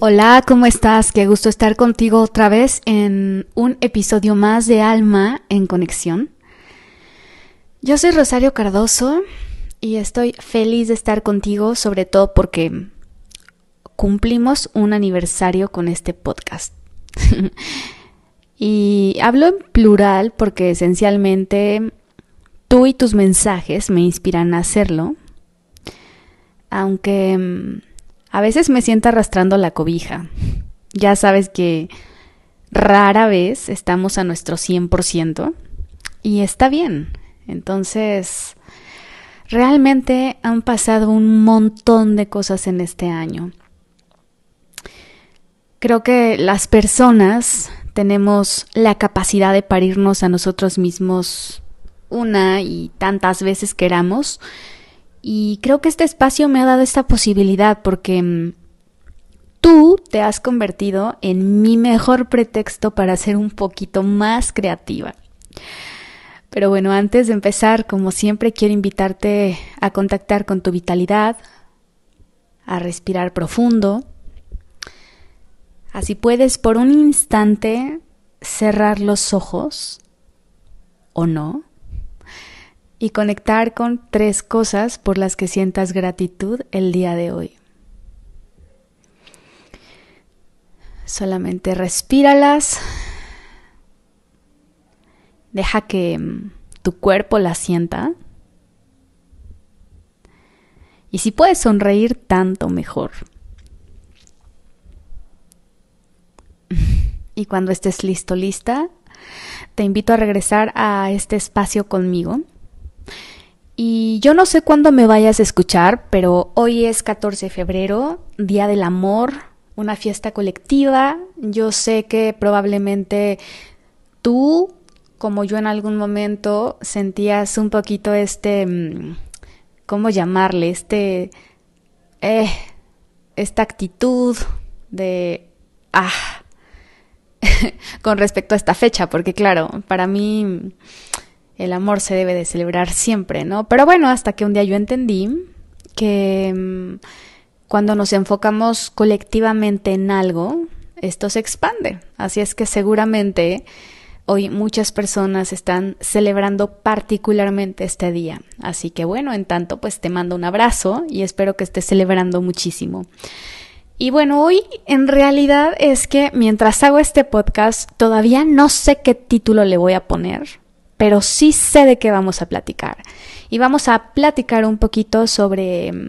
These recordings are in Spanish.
Hola, ¿cómo estás? Qué gusto estar contigo otra vez en un episodio más de Alma en Conexión. Yo soy Rosario Cardoso y estoy feliz de estar contigo, sobre todo porque cumplimos un aniversario con este podcast. y hablo en plural porque esencialmente tú y tus mensajes me inspiran a hacerlo, aunque mm, a veces me siento arrastrando la cobija. Ya sabes que rara vez estamos a nuestro 100% y está bien. Entonces, realmente han pasado un montón de cosas en este año. Creo que las personas tenemos la capacidad de parirnos a nosotros mismos una y tantas veces queramos. Y creo que este espacio me ha dado esta posibilidad porque mm, tú te has convertido en mi mejor pretexto para ser un poquito más creativa. Pero bueno, antes de empezar, como siempre, quiero invitarte a contactar con tu vitalidad, a respirar profundo. Así puedes por un instante cerrar los ojos o no y conectar con tres cosas por las que sientas gratitud el día de hoy. Solamente respíralas Deja que mm, tu cuerpo la sienta. Y si puedes sonreír, tanto mejor. Y cuando estés listo, lista, te invito a regresar a este espacio conmigo. Y yo no sé cuándo me vayas a escuchar, pero hoy es 14 de febrero, Día del Amor, una fiesta colectiva. Yo sé que probablemente tú como yo en algún momento sentías un poquito este, mm, ¿cómo llamarle? Este, eh, esta actitud de, ah, con respecto a esta fecha, porque claro, para mí el amor se debe de celebrar siempre, ¿no? Pero bueno, hasta que un día yo entendí que mm, cuando nos enfocamos colectivamente en algo, esto se expande. Así es que seguramente Hoy muchas personas están celebrando particularmente este día. Así que bueno, en tanto pues te mando un abrazo y espero que estés celebrando muchísimo. Y bueno, hoy en realidad es que mientras hago este podcast todavía no sé qué título le voy a poner, pero sí sé de qué vamos a platicar. Y vamos a platicar un poquito sobre mm,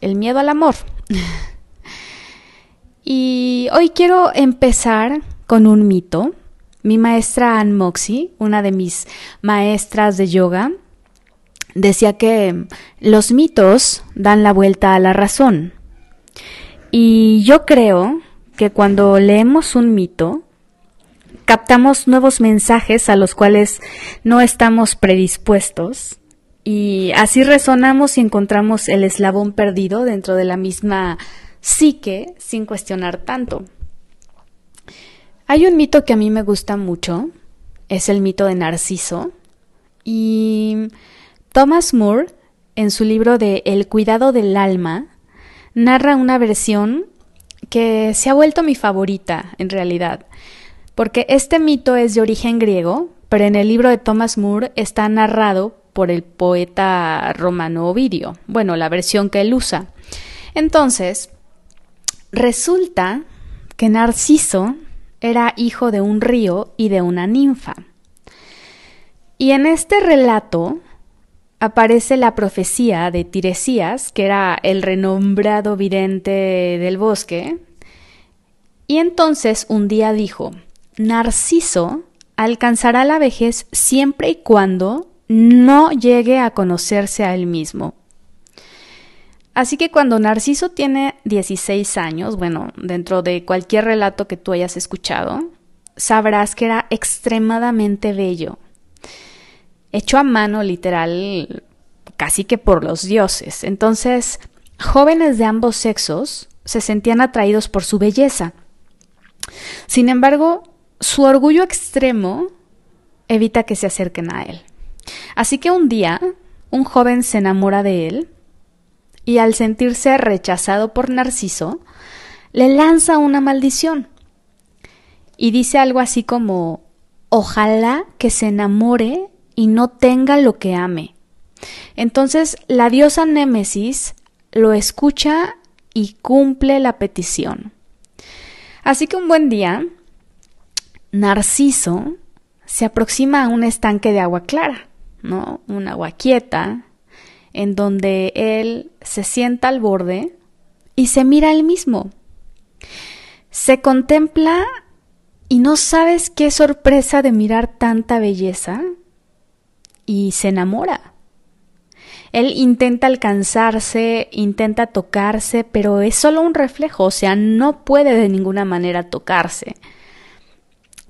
el miedo al amor. y hoy quiero empezar con un mito mi maestra Ann Moxie, una de mis maestras de yoga, decía que los mitos dan la vuelta a la razón. Y yo creo que cuando leemos un mito, captamos nuevos mensajes a los cuales no estamos predispuestos y así resonamos y encontramos el eslabón perdido dentro de la misma psique sin cuestionar tanto. Hay un mito que a mí me gusta mucho, es el mito de Narciso, y Thomas Moore, en su libro de El cuidado del alma, narra una versión que se ha vuelto mi favorita, en realidad, porque este mito es de origen griego, pero en el libro de Thomas Moore está narrado por el poeta romano Ovidio, bueno, la versión que él usa. Entonces, resulta que Narciso era hijo de un río y de una ninfa. Y en este relato aparece la profecía de Tiresías, que era el renombrado vidente del bosque, y entonces un día dijo, Narciso alcanzará la vejez siempre y cuando no llegue a conocerse a él mismo. Así que cuando Narciso tiene 16 años, bueno, dentro de cualquier relato que tú hayas escuchado, sabrás que era extremadamente bello, hecho a mano literal, casi que por los dioses. Entonces, jóvenes de ambos sexos se sentían atraídos por su belleza. Sin embargo, su orgullo extremo evita que se acerquen a él. Así que un día, un joven se enamora de él y al sentirse rechazado por Narciso, le lanza una maldición. Y dice algo así como, ojalá que se enamore y no tenga lo que ame. Entonces la diosa Némesis lo escucha y cumple la petición. Así que un buen día, Narciso se aproxima a un estanque de agua clara, ¿no? Un agua quieta, en donde él se sienta al borde y se mira él mismo. Se contempla y no sabes qué sorpresa de mirar tanta belleza y se enamora. Él intenta alcanzarse, intenta tocarse, pero es solo un reflejo, o sea, no puede de ninguna manera tocarse.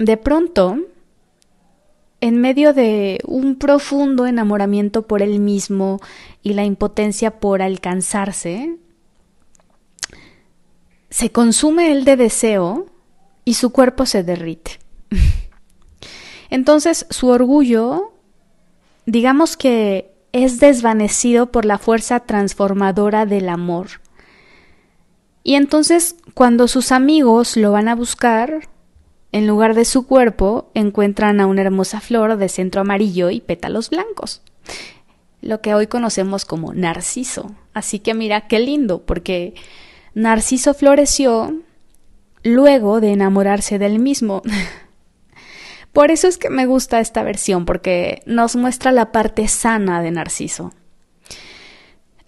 De pronto, en medio de un profundo enamoramiento por él mismo y la impotencia por alcanzarse, se consume él de deseo y su cuerpo se derrite. Entonces su orgullo, digamos que es desvanecido por la fuerza transformadora del amor. Y entonces cuando sus amigos lo van a buscar, en lugar de su cuerpo encuentran a una hermosa flor de centro amarillo y pétalos blancos, lo que hoy conocemos como narciso. Así que mira qué lindo, porque Narciso floreció luego de enamorarse del mismo. Por eso es que me gusta esta versión, porque nos muestra la parte sana de Narciso.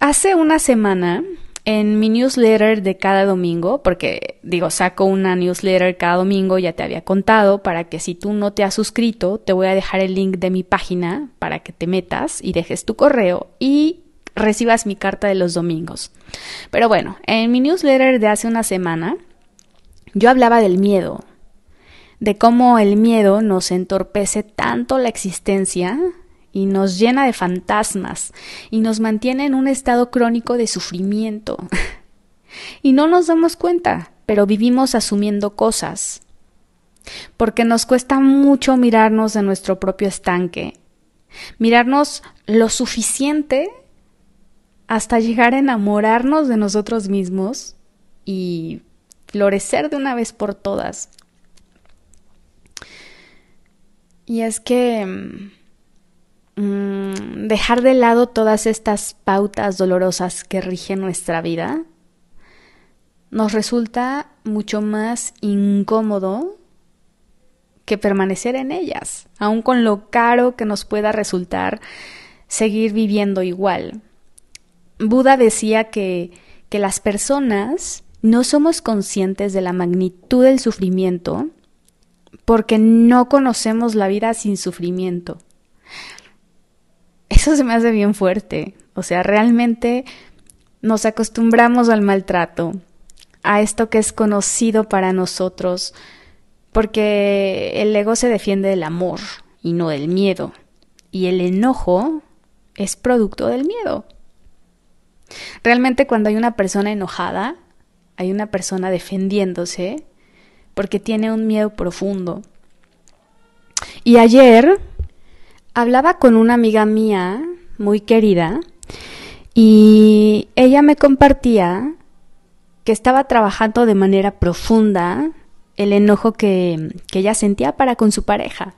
Hace una semana, en mi newsletter de cada domingo, porque digo, saco una newsletter cada domingo, ya te había contado, para que si tú no te has suscrito, te voy a dejar el link de mi página para que te metas y dejes tu correo y recibas mi carta de los domingos. Pero bueno, en mi newsletter de hace una semana, yo hablaba del miedo, de cómo el miedo nos entorpece tanto la existencia y nos llena de fantasmas y nos mantiene en un estado crónico de sufrimiento. y no nos damos cuenta, pero vivimos asumiendo cosas. Porque nos cuesta mucho mirarnos de nuestro propio estanque, mirarnos lo suficiente hasta llegar a enamorarnos de nosotros mismos y florecer de una vez por todas. Y es que mm, dejar de lado todas estas pautas dolorosas que rigen nuestra vida nos resulta mucho más incómodo que permanecer en ellas, aun con lo caro que nos pueda resultar seguir viviendo igual. Buda decía que, que las personas no somos conscientes de la magnitud del sufrimiento porque no conocemos la vida sin sufrimiento. Eso se me hace bien fuerte. O sea, realmente nos acostumbramos al maltrato, a esto que es conocido para nosotros, porque el ego se defiende del amor y no del miedo. Y el enojo es producto del miedo. Realmente cuando hay una persona enojada, hay una persona defendiéndose porque tiene un miedo profundo. Y ayer hablaba con una amiga mía muy querida y ella me compartía que estaba trabajando de manera profunda el enojo que, que ella sentía para con su pareja,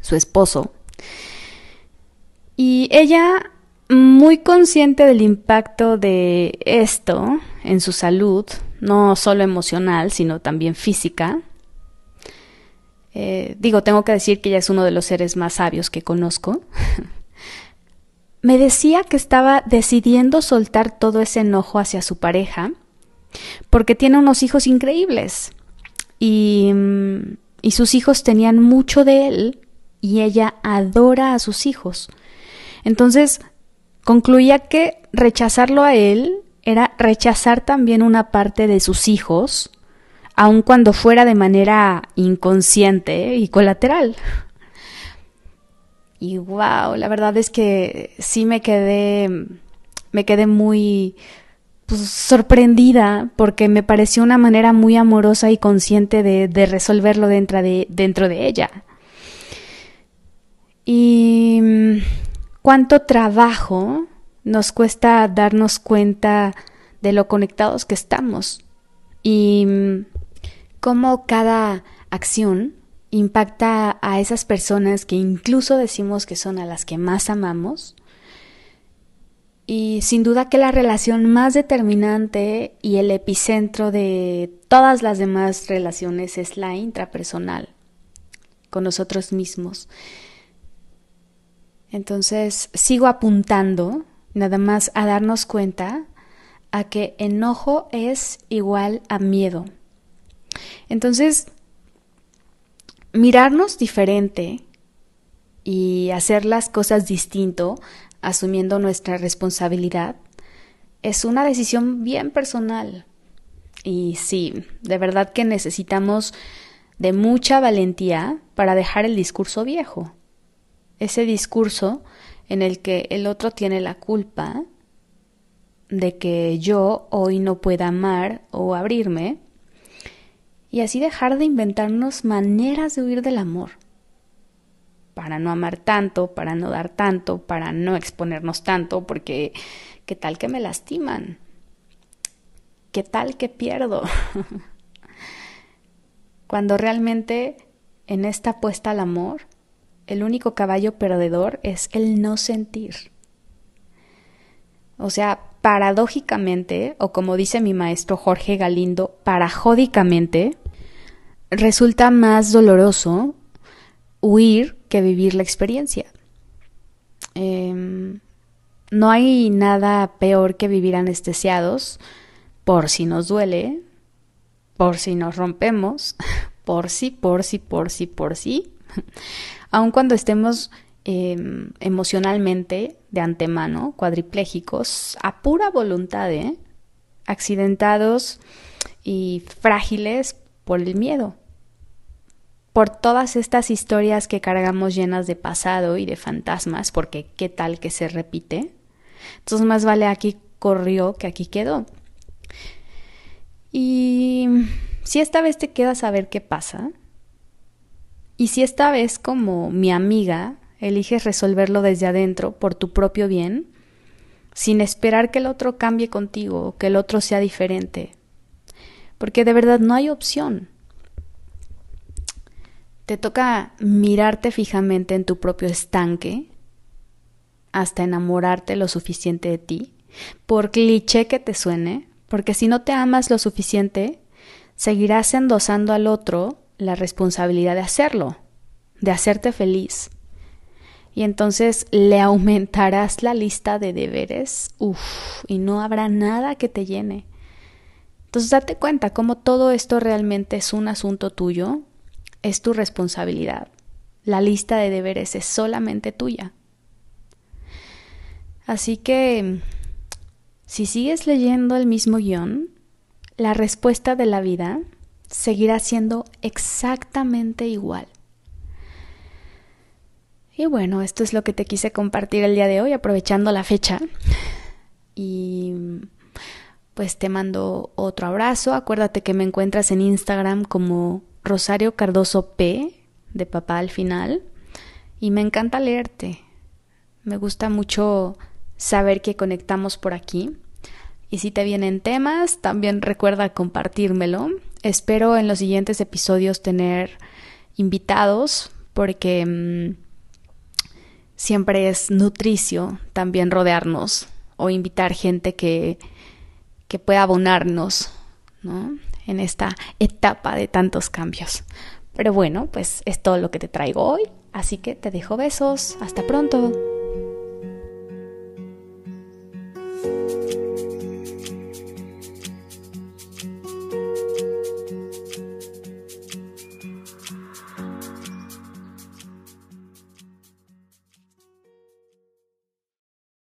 su esposo. Y ella muy consciente del impacto de esto en su salud, no solo emocional, sino también física. Eh, digo, tengo que decir que ella es uno de los seres más sabios que conozco. Me decía que estaba decidiendo soltar todo ese enojo hacia su pareja porque tiene unos hijos increíbles y, mm, y sus hijos tenían mucho de él y ella adora a sus hijos. Entonces, concluía que rechazarlo a él era rechazar también una parte de sus hijos, aun cuando fuera de manera inconsciente y colateral. Y wow, la verdad es que sí me quedé, me quedé muy pues, sorprendida porque me pareció una manera muy amorosa y consciente de, de resolverlo dentro de, dentro de ella. Y cuánto trabajo nos cuesta darnos cuenta de lo conectados que estamos y mm, cómo cada acción impacta a esas personas que incluso decimos que son a las que más amamos. Y sin duda que la relación más determinante y el epicentro de todas las demás relaciones es la intrapersonal, con nosotros mismos. Entonces sigo apuntando nada más a darnos cuenta a que enojo es igual a miedo. Entonces, mirarnos diferente y hacer las cosas distinto, asumiendo nuestra responsabilidad, es una decisión bien personal. Y sí, de verdad que necesitamos de mucha valentía para dejar el discurso viejo. Ese discurso en el que el otro tiene la culpa de que yo hoy no pueda amar o abrirme y así dejar de inventarnos maneras de huir del amor. Para no amar tanto, para no dar tanto, para no exponernos tanto, porque ¿qué tal que me lastiman? ¿Qué tal que pierdo? Cuando realmente en esta apuesta al amor, el único caballo perdedor es el no sentir. O sea, paradójicamente, o como dice mi maestro Jorge Galindo, parajódicamente, resulta más doloroso huir que vivir la experiencia. Em, no hay nada peor que vivir anestesiados por si nos duele, por si nos rompemos, por si, por si, por si, por si, aun cuando estemos em, emocionalmente de antemano cuadriplégicos a pura voluntad, ¿eh? accidentados y frágiles por el miedo por todas estas historias que cargamos llenas de pasado y de fantasmas, porque qué tal que se repite. Entonces más vale aquí corrió que aquí quedó. Y si esta vez te quedas a ver qué pasa, y si esta vez como mi amiga eliges resolverlo desde adentro por tu propio bien, sin esperar que el otro cambie contigo o que el otro sea diferente, porque de verdad no hay opción. Te toca mirarte fijamente en tu propio estanque hasta enamorarte lo suficiente de ti, por cliché que te suene, porque si no te amas lo suficiente, seguirás endosando al otro la responsabilidad de hacerlo, de hacerte feliz. Y entonces le aumentarás la lista de deberes, uff, y no habrá nada que te llene. Entonces date cuenta cómo todo esto realmente es un asunto tuyo es tu responsabilidad. La lista de deberes es solamente tuya. Así que, si sigues leyendo el mismo guion, la respuesta de la vida seguirá siendo exactamente igual. Y bueno, esto es lo que te quise compartir el día de hoy, aprovechando la fecha. Y pues te mando otro abrazo. Acuérdate que me encuentras en Instagram como Rosario Cardoso P, de papá al final, y me encanta leerte. Me gusta mucho saber que conectamos por aquí. Y si te vienen temas, también recuerda compartírmelo. Espero en los siguientes episodios tener invitados porque mm, siempre es nutricio también rodearnos o invitar gente que, que pueda abonarnos, ¿no? en esta etapa de tantos cambios. Pero bueno, pues es todo lo que te traigo hoy, así que te dejo besos. Hasta pronto.